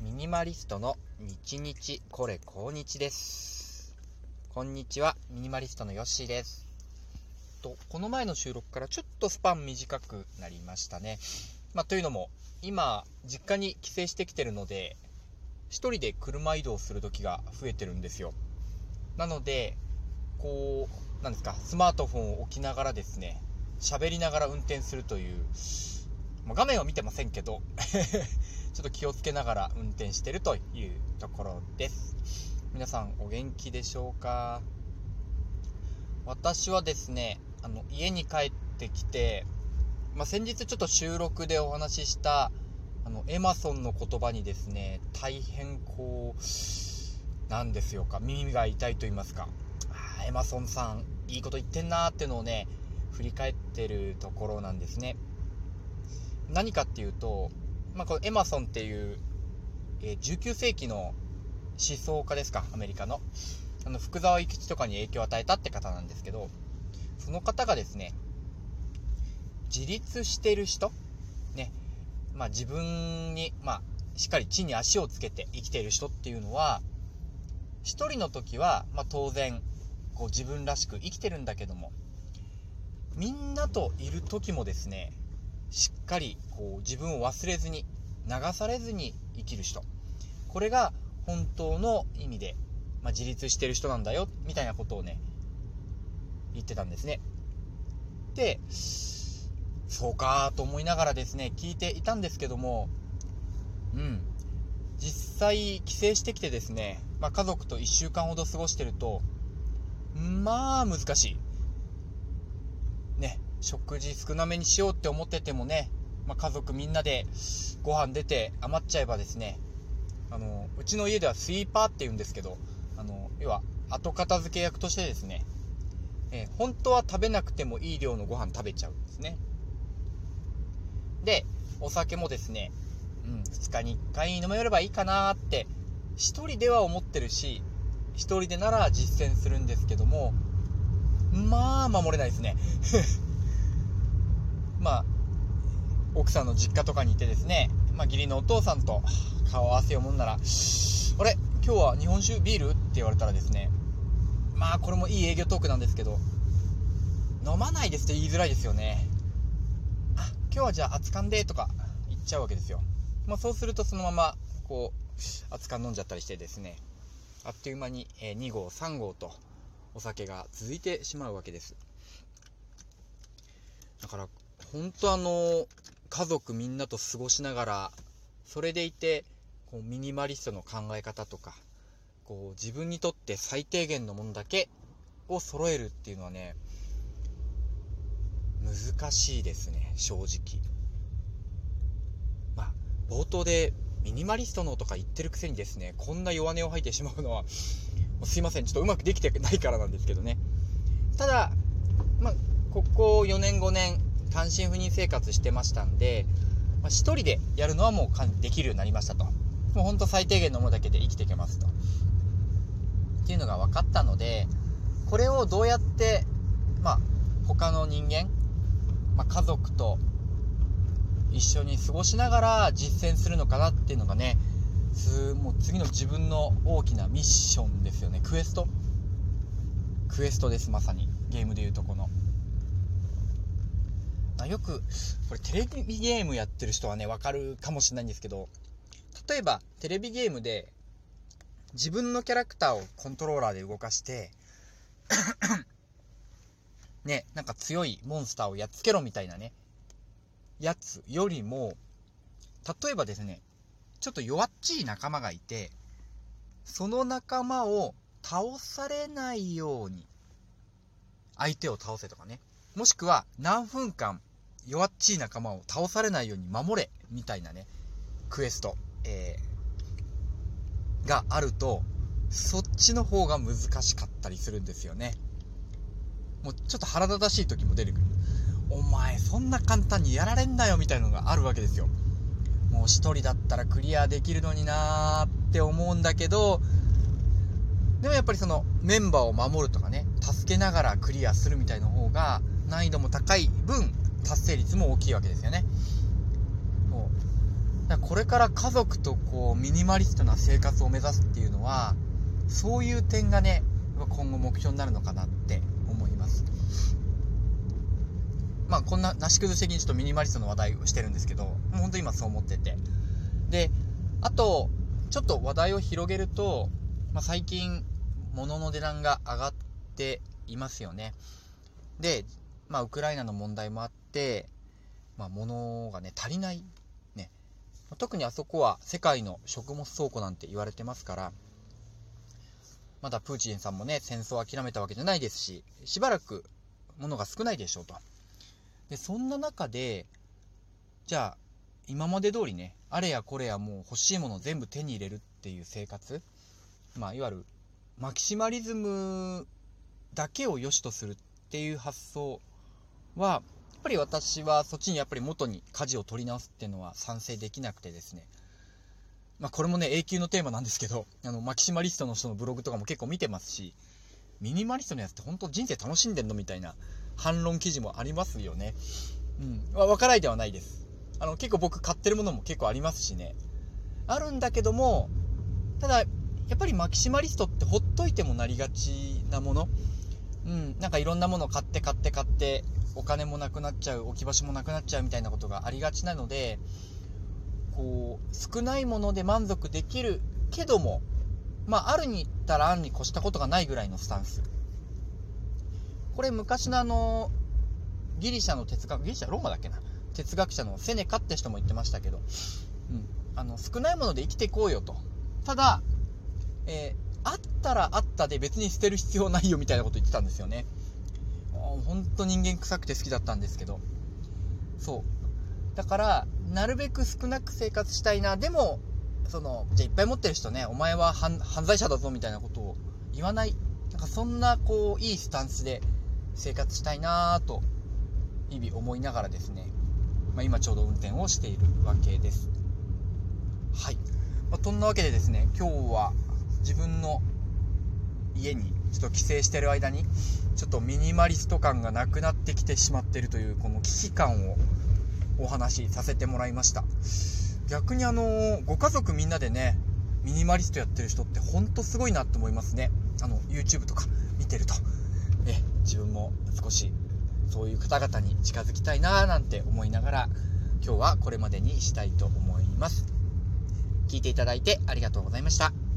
ミニマリストの日日これ高日です。こんにちは、ミニマリストのヨッシーです。と、この前の収録からちょっとスパン短くなりましたね。まあ、というのも、今、実家に帰省してきてるので、一人で車移動する時が増えてるんですよ。なので、こう、なんですか、スマートフォンを置きながらですね、喋りながら運転するという、まあ画面を見てませんけど、ちょっと気をつけながら運転してるというところです。皆さんお元気でしょうか？私はですね、あの、家に帰ってきて、まあ、先日ちょっと収録でお話しした、あの、エマソンの言葉にですね、大変こう、なんですよか、耳が痛いと言いますか、あエマソンさん、いいこと言ってんなーってのをね、振り返ってるところなんですね。何かっていうと、まあ、このエマソンっていう、えー19世紀の思想家ですか、アメリカの。あの、福沢諭吉とかに影響を与えたって方なんですけど、その方がですね、自立してる人、ね、まあ自分に、まあ、しっかり地に足をつけて生きている人っていうのは、一人の時は、まあ当然、こう自分らしく生きてるんだけども、みんなといる時もですね、しっかりこう自分を忘れずに流されずに生きる人。これが本当の意味で、まあ、自立してる人なんだよみたいなことをね言ってたんですね。でそうかと思いながらですね聞いていたんですけどもうん。実際帰省してきてですね、まあ、家族と1週間ほど過ごしてるとまあ難しい。食事少なめにしようって思っててもね、まあ、家族みんなでご飯出て余っちゃえばですねあのうちの家ではスイーパーって言うんですけどあの要は後片付け役としてですね、えー本当は食べなくてもいい量のご飯食べちゃうんですね。でお酒もですね、うん、2日に1回飲めればいいかなって1人では思ってるし1人でなら実践するんですけどもまあ守れないですね。まあ、奥さんの実家とかにいてですね、まあ、義理のお父さんと顔合わせようもんなら、あれ今日は日本酒ビールって言われたらですね、まあ、これもいい営業トークなんですけど、飲まないですって言いづらいですよね。あ、今日はじゃあ熱燗でとか言っちゃうわけですよ。まあ、そうするとそのまま、こう、熱燗飲んじゃったりしてですね、あっという間に2号、3号とお酒が続いてしまうわけです。だから、本当あの、家族みんなと過ごしながら、それでいて、こうミニマリストの考え方とか、こう自分にとって最低限のものだけを揃えるっていうのはね、難しいですね、正直。まあ、冒頭でミニマリストのとか言ってるくせにですね、こんな弱音を吐いてしまうのは、もうすいません、ちょっとうまくできてないからなんですけどね。ただ、まあ、ここ4年5年単身赴任生活してましたんで、まあ、一人でやるのはもうできるようになりましたと。もうほんと最低限のものだけで生きていけますと。っていうのが分かったのでこれをどうやってまあ他の人間、まあ、家族と一緒に過ごしながら実践するのかなっていうのがねもう次の自分の大きなミッションですよね。クエスト。クエストですまさに。ゲームでいうとこの。まあよくこれテレビゲームやってる人はねわかるかもしれないんですけど例えばテレビゲームで自分のキャラクターをコントローラーで動かして ねなんか強いモンスターをやっつけろみたいなねやつよりも例えばですねちょっと弱っちい仲間がいてその仲間を倒されないように相手を倒せとかね。もしくは何分間弱っちい仲間を倒されないように守れみたいなねクエスト、えーがあるとそっちの方が難しかったりするんですよね。もうちょっと腹立たしい時も出てくる。お前そんな簡単にやられんなよみたいなのがあるわけですよ。もう一人だったらクリアできるのになーって思うんだけどでもやっぱりそのメンバーを守るとかね助けながらクリアするみたいな方が難易度も高い分達成率も大きいわけですよね。もう。だこれから家族とこうミニマリストな生活を目指すっていうのはそういう点がね今後目標になるのかなって思います。まあこんななし崩し的にちょっとミニマリストの話題をしてるんですけどもう本当今そう思ってて。であとちょっと話題を広げると、まあ、最近物の値段が上がっていますよね。で、まあ、ウクライナの問題もあっ、まあ、物がね足りない。ね。特にあそこは世界の食物倉庫なんて言われてますからまだプーチンさんもね戦争を諦めたわけじゃないですししばらく物が少ないでしょうと。でそんな中でじゃあ今まで通りねあれやこれやもう欲しいもの全部手に入れるっていう生活まあいわゆるマキシマリズムだけを良しとするっていう発想はぱり私はそっちにやっぱり元に舵を取り直すっていうのは賛成できなくてですねまあこれもね永久のテーマなんですけどあのマキシマリストの人のブログとかも結構見てますしミニマリストのやつって本当人生楽しんでんのみたいな反論記事もありますよね。うん。わからないではないです。あの、結構僕買ってるものも結構ありますしね。あるんだけども、ただ、やっぱりマキシマリストってほっといてもなりがちなもの。うん。なんかいろんなものを買って買って買って、お金もなくなっちゃう、置き場所もなくなっちゃうみたいなことがありがちなので、こう、少ないもので満足できるけども、まあ、あるに言ったらあるに越したことがないぐらいのスタンス。これ昔のあの、ギリシャの哲学、ギリシャローマだっけな？哲学者のセネカって人も言ってましたけど、うん、あの、少ないもので生きていこうよと。ただ、えー、あったらあったで別に捨てる必要ないよみたいなこと言ってたんですよね。本当人間臭くて好きだったんですけど。そう。だから、なるべく少なく生活したいな。でも、その、じゃあいっぱい持ってる人ね、お前は犯罪者だぞみたいなことを言わない。なんかそんな、こう、いいスタンスで生活したいなぁと日々思いながらですね、まあ、今ちょうど運転をしているわけですはい、まあ、そんなわけでですね今日は自分の家にちょっと帰省してる間にちょっとミニマリスト感がなくなってきてしまってるというこの危機感をお話しさせてもらいました逆にあのご家族みんなでねミニマリストやってる人ってほんとすごいなって思いますねあの YouTube とか見てるとえ自分も少しそういう方々に近づきたいななんて思いながら今日はこれまでにしたいと思います。聞いていただいてありがとうございました。